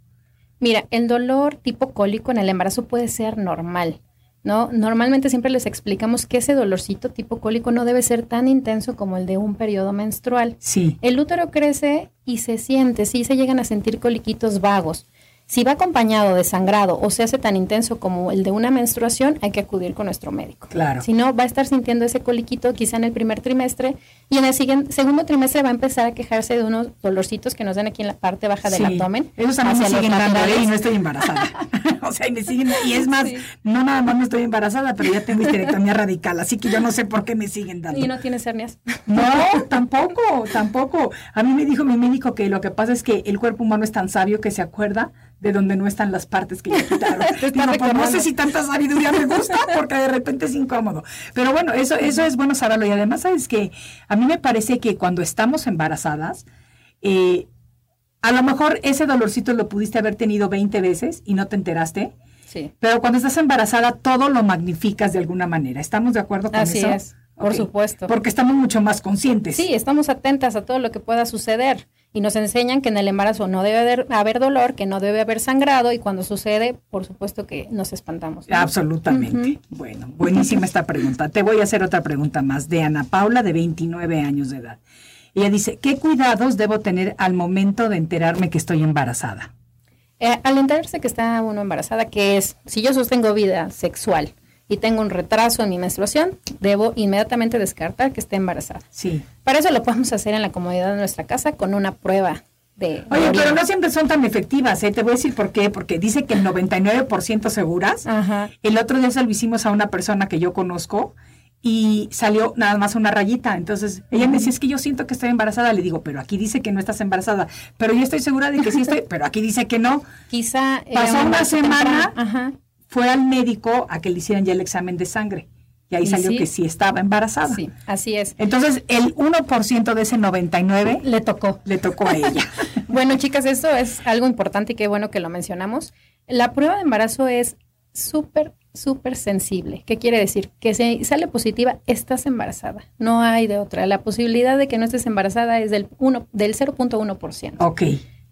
Mira, el dolor tipo cólico en el embarazo puede ser normal, ¿no? Normalmente siempre les explicamos que ese dolorcito tipo cólico no debe ser tan intenso como el de un periodo menstrual. Sí, El útero crece y se siente, sí se llegan a sentir coliquitos vagos. Si va acompañado de sangrado o se hace tan intenso como el de una menstruación, hay que acudir con nuestro médico. claro. Si no, va a estar sintiendo ese coliquito quizá en el primer trimestre y en el siguiente, segundo trimestre va a empezar a quejarse de unos dolorcitos que nos dan aquí en la parte baja del Sí. abdomen. Esos también me siguen dando ¿eh? y no estoy embarazada. o sea, y me siguen, y es más, no nada más no estoy embarazada, pero ya tengo histerectomía radical, así que yo no sé por qué me siguen dando. Y no tienes hernias. No, tampoco, tampoco. A mí me dijo mi médico que lo que pasa es que el cuerpo humano es tan sabio que se acuerda de donde no están las partes que ya quitaron. Digo, pues no sé si tanta sabiduría me gusta porque de repente es incómodo. Pero bueno, eso, eso es bueno saberlo. Y además, sabes que a mí me parece que cuando estamos embarazadas, eh, a lo mejor ese dolorcito lo pudiste haber tenido 20 veces y no te enteraste. Sí. Pero cuando estás embarazada, todo lo magnificas de alguna manera. ¿Estamos de acuerdo con Así eso? es, por supuesto. Porque estamos mucho más conscientes. Sí, estamos atentas a todo lo que pueda suceder y nos enseñan que en el embarazo no debe haber, haber dolor, que no debe haber sangrado y cuando sucede, por supuesto que nos espantamos. ¿no? Absolutamente. Bueno, buenísima esta pregunta. Te voy a hacer otra pregunta más de Ana Paula, de 29 años de edad. Ella dice, ¿qué cuidados debo tener al momento de enterarme que estoy embarazada? Eh, al enterarse que está uno embarazada, que es, si yo sostengo vida sexual y tengo un retraso en mi menstruación, debo inmediatamente descartar que esté embarazada. Sí. Para eso lo podemos hacer en la comodidad de nuestra casa con una prueba de... Oye, pero no siempre son tan efectivas, ¿eh? Te voy a decir por qué. Porque dice que el 99% seguras. Ajá. El otro día se lo hicimos a una persona que yo conozco y salió nada más una rayita. Entonces, ella me decía, es que yo siento que estoy embarazada. Le digo, pero aquí dice que no estás embarazada. Pero yo estoy segura de que sí estoy, pero aquí dice que no. Quizá... era Pasó un una semana. Ajá. Fue al médico a que le hicieran ya el examen de sangre. Y ahí Y salió sí. que sí estaba embarazada. Sí, así es. Entonces, el 1% de ese 99 Le tocó. le tocó a ella. Bueno, chicas, esto es algo importante y qué bueno que lo mencionamos. La prueba de embarazo es súper súper sensible. ¿Qué quiere decir? Que si sale positiva, estás embarazada. No hay de otra. La posibilidad de que no estés embarazada es del, uno, del 0.1%. Ok.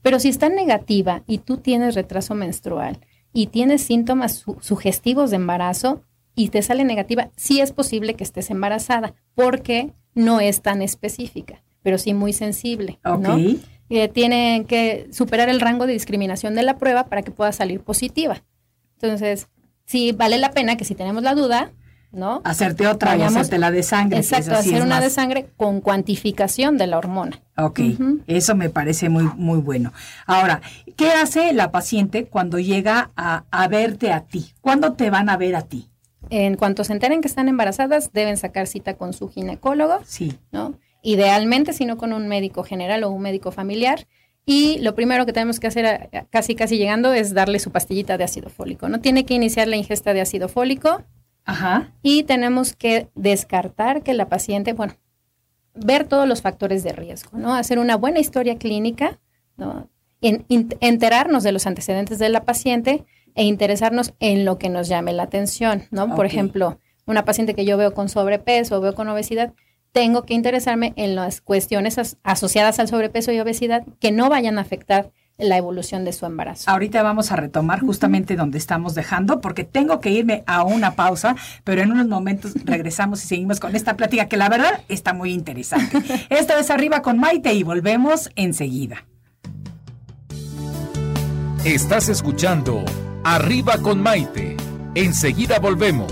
Pero si está negativa y tú tienes retraso menstrual y tienes síntomas sugestivos de embarazo y te sale negativa, sí es posible que estés embarazada porque no es tan específica, pero sí muy sensible. ¿no? Eh, tienen que superar el rango de discriminación de la prueba para que pueda salir positiva. Entonces, sí vale la pena que si tenemos la duda, ¿no? Hacerte otra y hacerte la de sangre. Exacto, hacer una de sangre con cuantificación de la hormona. Ok, eso me parece muy, muy bueno. Ahora, ¿qué hace la paciente cuando llega a, a verte a ti? ¿Cuándo te van a ver a ti? En cuanto se enteren que están embarazadas, deben sacar cita con su ginecólogo. Sí. ¿No? Idealmente, si no con un médico general o un médico familiar. Y lo primero que tenemos que hacer casi casi llegando es darle su pastillita de ácido fólico. No tiene que iniciar la ingesta de ácido fólico. Ajá. Y tenemos que descartar que la paciente, bueno, ver todos los factores de riesgo, ¿no? Hacer una buena historia clínica, ¿no? enterarnos de los antecedentes de la paciente e interesarnos en lo que nos llame la atención, ¿no? Por ejemplo, una paciente que yo veo con sobrepeso o veo con obesidad, tengo que interesarme en las cuestiones asociadas al sobrepeso y obesidad que no vayan a afectar la evolución de su embarazo. Ahorita vamos a retomar justamente donde estamos dejando, porque tengo que irme a una pausa, pero en unos momentos regresamos y seguimos con esta plática que la verdad está muy interesante. Esta vez arriba con Maite y volvemos enseguida. Estás escuchando Arriba con Maite. Enseguida volvemos.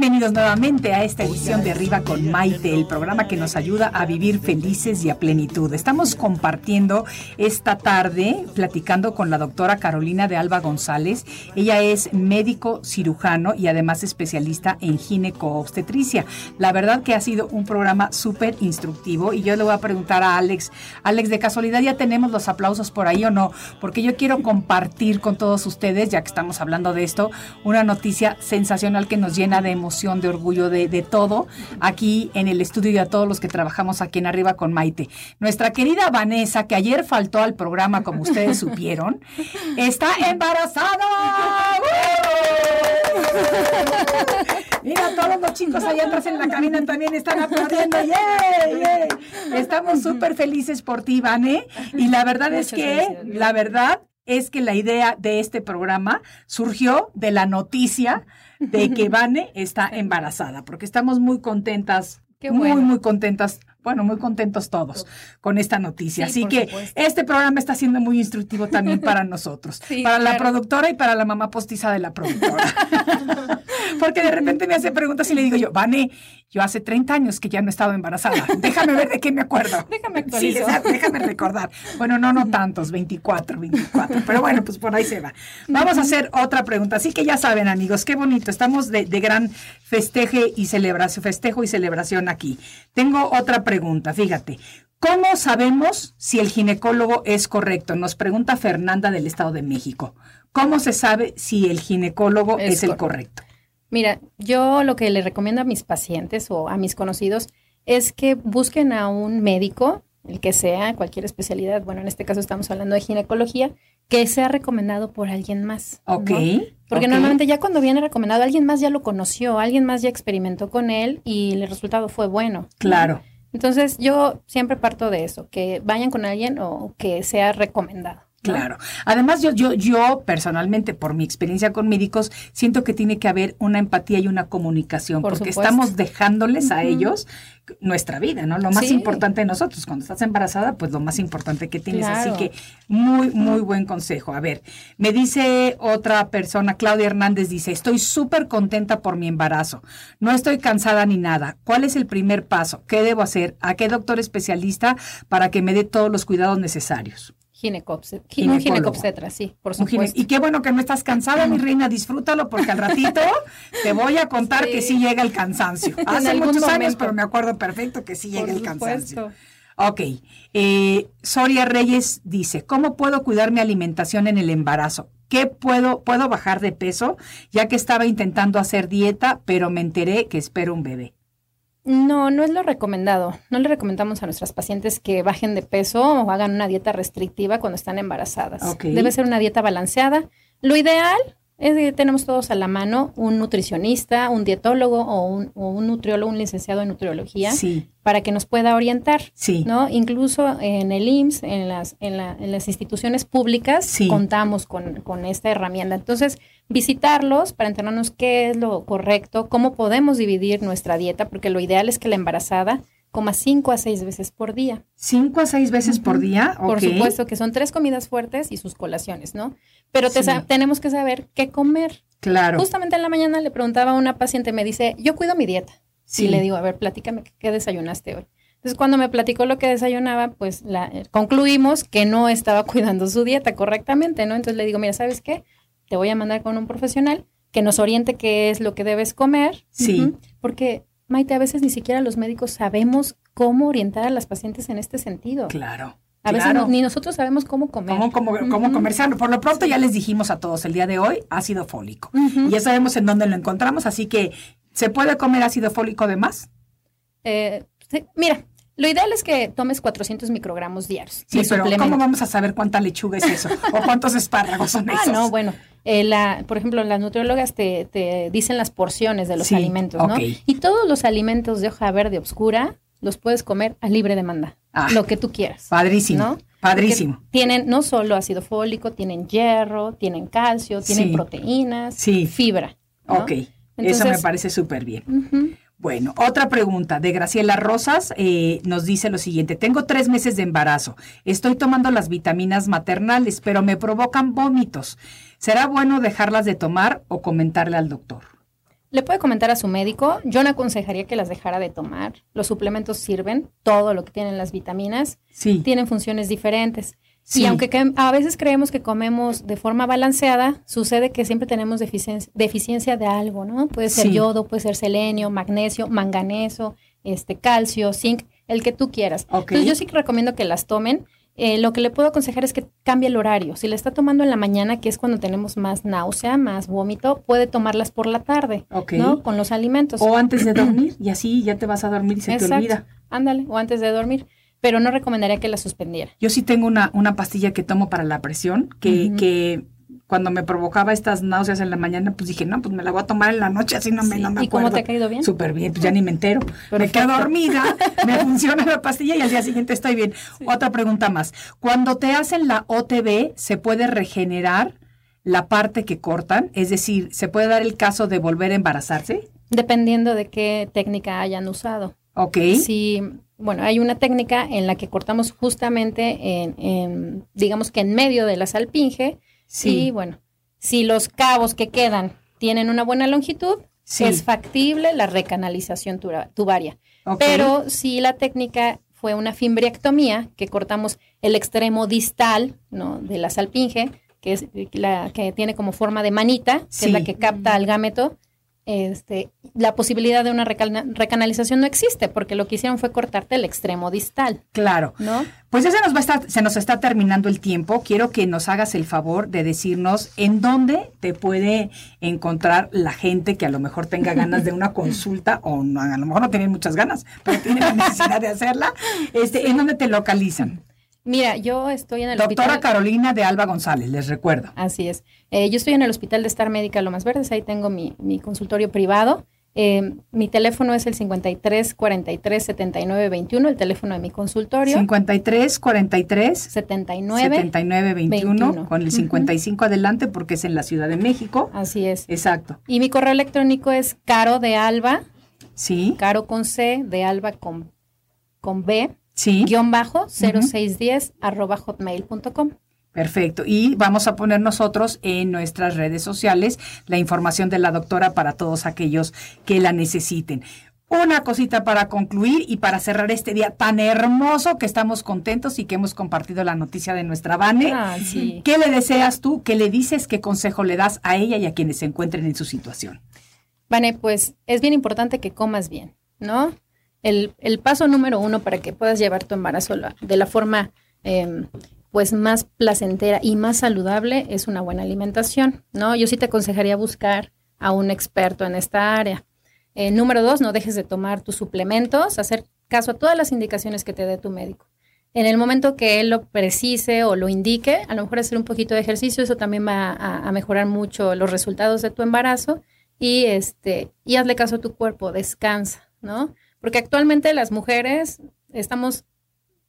Bienvenidos nuevamente a esta edición de Arriba con Maite, el programa que nos ayuda a vivir felices y a plenitud. Estamos compartiendo esta tarde, platicando con la doctora Carolina de Alba González. Ella es médico cirujano y además especialista en gineco-obstetricia. La verdad que ha sido un programa súper instructivo y yo le voy a preguntar a Alex, Alex, de casualidad ya tenemos los aplausos por ahí o no, porque yo quiero compartir con todos ustedes, ya que estamos hablando de esto, una noticia sensacional que nos llena de emoción, de orgullo, de, de todo aquí en el estudio y a todos los que trabajamos aquí en Arriba con Maite. Nuestra querida Vanessa, que ayer faltó al programa, como ustedes supieron, está embarazada. Mira, todos los chicos allá atrás en la cabina también están aplaudiendo. Estamos súper felices por ti, Vane. Y la verdad es que, la verdad es que la idea de este programa surgió de la noticia de que Vane está embarazada, porque estamos muy contentas, Qué muy, bueno. muy contentas, bueno, muy contentos todos con esta noticia. Sí, Así que supuesto. este programa está siendo muy instructivo también para nosotros, Sí, para la productora y para la mamá postiza de la productora. porque de repente me hace preguntas y le digo yo, Vane, yo hace 30 años que ya no he estado embarazada. Déjame ver de qué me acuerdo. Déjame Sí, exacto, déjame recordar. Bueno, no, no tantos, 24, 24. Pero bueno, pues por ahí se va. Vamos a hacer otra pregunta. Así que ya saben, amigos, qué bonito. Estamos de, de gran festeje y celebración, festejo y celebración aquí. Tengo otra pregunta, fíjate. ¿Cómo sabemos si el ginecólogo es correcto? Nos pregunta Fernanda del Estado de México. ¿Cómo se sabe si el ginecólogo es, Es el correcto. correcto? Mira, yo lo que le recomiendo a mis pacientes o a mis conocidos es que busquen a un médico, el que sea, cualquier especialidad, bueno, en este caso estamos hablando de ginecología, que sea recomendado por alguien más. ¿no? Ok. Porque normalmente ya cuando viene recomendado, alguien más ya lo conoció, alguien más ya experimentó con él y el resultado fue bueno. ¿no? Claro. Entonces yo siempre parto de eso, que vayan con alguien o que sea recomendado. Claro. Además, yo, yo, yo personalmente, por mi experiencia con médicos, siento que tiene que haber una empatía y una comunicación, Por porque supuesto. estamos dejándoles a ellos nuestra vida, ¿no? Lo más Sí. importante de nosotros. Cuando estás embarazada, pues lo más importante que tienes. Claro. Así que muy, muy buen consejo. A ver, me dice otra persona, Claudia Hernández dice, estoy súper contenta por mi embarazo. No estoy cansada ni nada. ¿Cuál es el primer paso? ¿Qué debo hacer? ¿A qué doctor especialista para que me dé todos los cuidados necesarios? Ginecobse- gi- Ginecólogo. un ginecobstetra, sí, por supuesto. Y qué bueno que no estás cansada, mi reina, disfrútalo porque al ratito te voy a contar Sí. que sí llega el cansancio. Hace muchos años, pero me acuerdo perfecto que sí Por llega el cansancio. Ok, eh, Soria Reyes dice, ¿cómo puedo cuidar mi alimentación en el embarazo? ¿Qué puedo, puedo bajar de peso? Ya que estaba intentando hacer dieta, pero me enteré que espero un bebé. No, no es lo recomendado. No le recomendamos a nuestras pacientes que bajen de peso o hagan una dieta restrictiva cuando están embarazadas. Debe ser una dieta balanceada. Lo ideal es que tenemos todos a la mano un nutricionista, un dietólogo o un, o un nutriólogo, un licenciado en nutriología, Sí, para que nos pueda orientar. sí. ¿no? Incluso en el IMSS, en las, en la- en las instituciones públicas, Sí. contamos con, con esta herramienta. Entonces, visitarlos para enterarnos qué es lo correcto, cómo podemos dividir nuestra dieta, porque lo ideal es que la embarazada coma cinco a seis veces por día. ¿Cinco a seis veces por día? Por supuesto que son tres comidas fuertes y sus colaciones, ¿no? Pero te Sí. tenemos que saber qué comer. Claro. Justamente en la mañana le preguntaba a una paciente, me dice, yo cuido mi dieta. Sí. Y le digo, a ver, platícame qué- qué desayunaste hoy. Entonces, cuando me platicó lo que desayunaba, pues la, eh, concluimos que no estaba cuidando su dieta correctamente, ¿no? Entonces le digo, mira, ¿sabes qué? Te voy a mandar con un profesional que nos oriente qué es lo que debes comer. Sí. Porque, Maite, a veces ni siquiera los médicos sabemos cómo orientar a las pacientes en este sentido. Claro. A veces claro. no- ni nosotros sabemos cómo comer. ¿Cómo, cómo, cómo Ujú. comer sano? Por lo pronto ya les dijimos a todos el día de hoy ácido fólico. Y ya sabemos en dónde lo encontramos, así que ¿se puede comer ácido fólico de más? Eh, sí, mira, lo ideal es que tomes 400 microgramos diarios. Sí, pero. ¿cómo vamos a saber cuánta lechuga es eso? ¿O cuántos espárragos son Ah, esos? no, bueno. Eh, la, por ejemplo, las nutriólogas te, te dicen las porciones de los Sí, alimentos, ¿no? Y todos los alimentos de hoja verde oscura los puedes comer a libre demanda, Ah, lo que tú quieras. Padrísimo, ¿no? padrísimo. Porque Tienen no solo ácido fólico, tienen hierro, tienen calcio, tienen Sí. proteínas, Sí. fibra. ¿no? Ok, eso me parece súper bien. Bueno, otra pregunta de Graciela Rosas eh, nos dice lo siguiente. Tengo tres meses de embarazo. Estoy tomando las vitaminas maternales, pero me provocan vómitos. ¿Será bueno dejarlas de tomar o comentarle al doctor? Le puede comentar a su médico. Yo no aconsejaría que las dejara de tomar. Los suplementos sirven, todo lo que tienen las vitaminas. Sí. tienen funciones diferentes. Sí. Y aunque que- a veces creemos que comemos de forma balanceada, sucede que siempre tenemos deficiencia, deficiencia de algo, ¿no? Puede ser Sí. yodo, puede ser selenio, magnesio, manganeso, este, calcio, zinc, el que tú quieras. Ok. Entonces yo sí que recomiendo que las tomen. Eh, lo que le puedo aconsejar es que cambie el horario. Si le está tomando en la mañana, que es cuando tenemos más náusea, más vómito, puede tomarlas por la tarde. ¿no? Con los alimentos. O antes de dormir, y así ya te vas a dormir y se te olvida. Ándale, o antes de dormir. Pero no recomendaría que la suspendiera. Yo sí tengo una, una pastilla que tomo para la presión, que, que cuando me provocaba estas náuseas en la mañana, pues dije, no, pues me la voy a tomar en la noche, así no me, Sí. no me ¿Y cómo acuerdo. te ha caído bien? Súper bien, pues ya ni me entero. Me quedo dormida, me funciona la pastilla y al día siguiente estoy bien. Otra pregunta más. Cuando te hacen la OTB, ¿se puede regenerar la parte que cortan? Es decir, ¿se puede dar el caso de volver a embarazarse? Dependiendo de qué técnica hayan usado. Ok. Si, bueno, hay una técnica en la que cortamos justamente en, en, digamos que en medio de la salpinge. Sí. Y bueno, si los cabos que quedan tienen una buena longitud, Sí. es factible la recanalización tubaria. Pero si la técnica fue una fimbriectomía, que cortamos el extremo distal ¿no? de la salpinge, que es la que tiene como forma de manita, que Sí. es la que capta al gameto, este, la posibilidad de una recana- recanalización no existe, porque lo que hicieron fue cortarte el extremo distal, Claro. ¿no? Pues ya se nos, va a estar- se nos está terminando el tiempo. Quiero que nos hagas el favor de decirnos en dónde te puede encontrar la gente que a lo mejor tenga ganas de una consulta o no, a lo mejor no tienen muchas ganas, pero tienen la necesidad de hacerla. Este, ¿En dónde te localizan? Mira, yo estoy en el Doctora hospital. Carolina de Alba González, les recuerdo. Así es. Eh, yo estoy en el Hospital de Star Médica Lomas Verdes, ahí tengo mi, mi consultorio privado. Eh, mi teléfono es el 53 43 79 21, el teléfono de mi consultorio. 53 43 79 79 21, 21. con el 55 adelante porque es en la Ciudad de México. Así es. Exacto. Y mi correo electrónico es caro de alba, Sí. caro con C, de alba con, con B, Sí. guion bajo 0610 arroba hotmail.com. Perfecto. Y vamos a poner nosotros en nuestras redes sociales la información de la doctora para todos aquellos que la necesiten. Una cosita para concluir y para cerrar este día tan hermoso que estamos contentos y que hemos compartido la noticia de nuestra Vane. Ah, sí. ¿Qué le deseas tú? ¿Qué le dices? ¿Qué consejo le das a ella y a quienes se encuentren en su situación? Vane, pues es bien importante que comas bien, ¿no? El, el paso número uno para que puedas llevar tu embarazo de la forma eh, pues más placentera y más saludable es una buena alimentación, ¿no? Yo sí te aconsejaría buscar a un experto en esta área. Eh, número dos, no dejes de tomar tus suplementos, hacer caso a todas las indicaciones que te dé tu médico. En el momento que él lo precise o lo indique, a lo mejor hacer un poquito de ejercicio, eso también va a, a mejorar mucho los resultados de tu embarazo y este y hazle caso a tu cuerpo, descansa, ¿no? Porque actualmente las mujeres estamos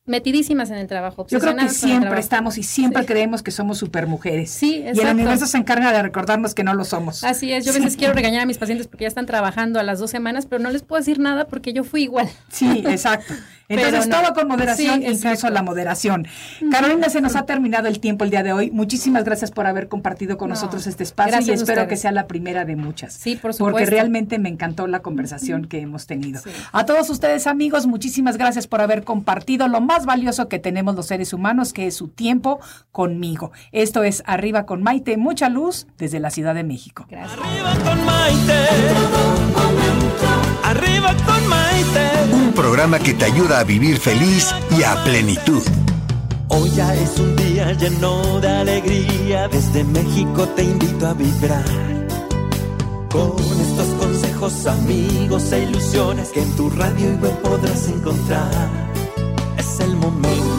metidísimas en el trabajo. Yo creo que siempre estamos y siempre Sí. creemos que somos supermujeres. Sí, Y el exacto. universo se encarga de recordarnos que no lo somos. Así es, yo a veces quiero regañar a mis pacientes porque ya están trabajando a las dos semanas, pero no les puedo decir nada porque yo fui igual. Sí, exacto. Entonces, no. todo con moderación, Sí, incluso exacto. la moderación. Carolina, se nos ha terminado el tiempo el día de hoy. Muchísimas gracias por haber compartido con No, nosotros este espacio y gracias espero ustedes. que sea la primera de muchas. Sí, por Porque supuesto. realmente me encantó la conversación que hemos tenido. A todos ustedes, amigos, muchísimas gracias por haber compartido lo más valioso que tenemos los seres humanos, que es su tiempo conmigo. Esto es Arriba con Maite, mucha luz desde la Ciudad de México. Gracias. Arriba con Maite. Arriba con Maite. Un programa que te ayuda a vivir feliz y a plenitud. Hoy ya es un día lleno de alegría. Desde México te invito a vibrar. Con estos consejos, amigos e ilusiones que en tu radio y web podrás encontrar. Es el momento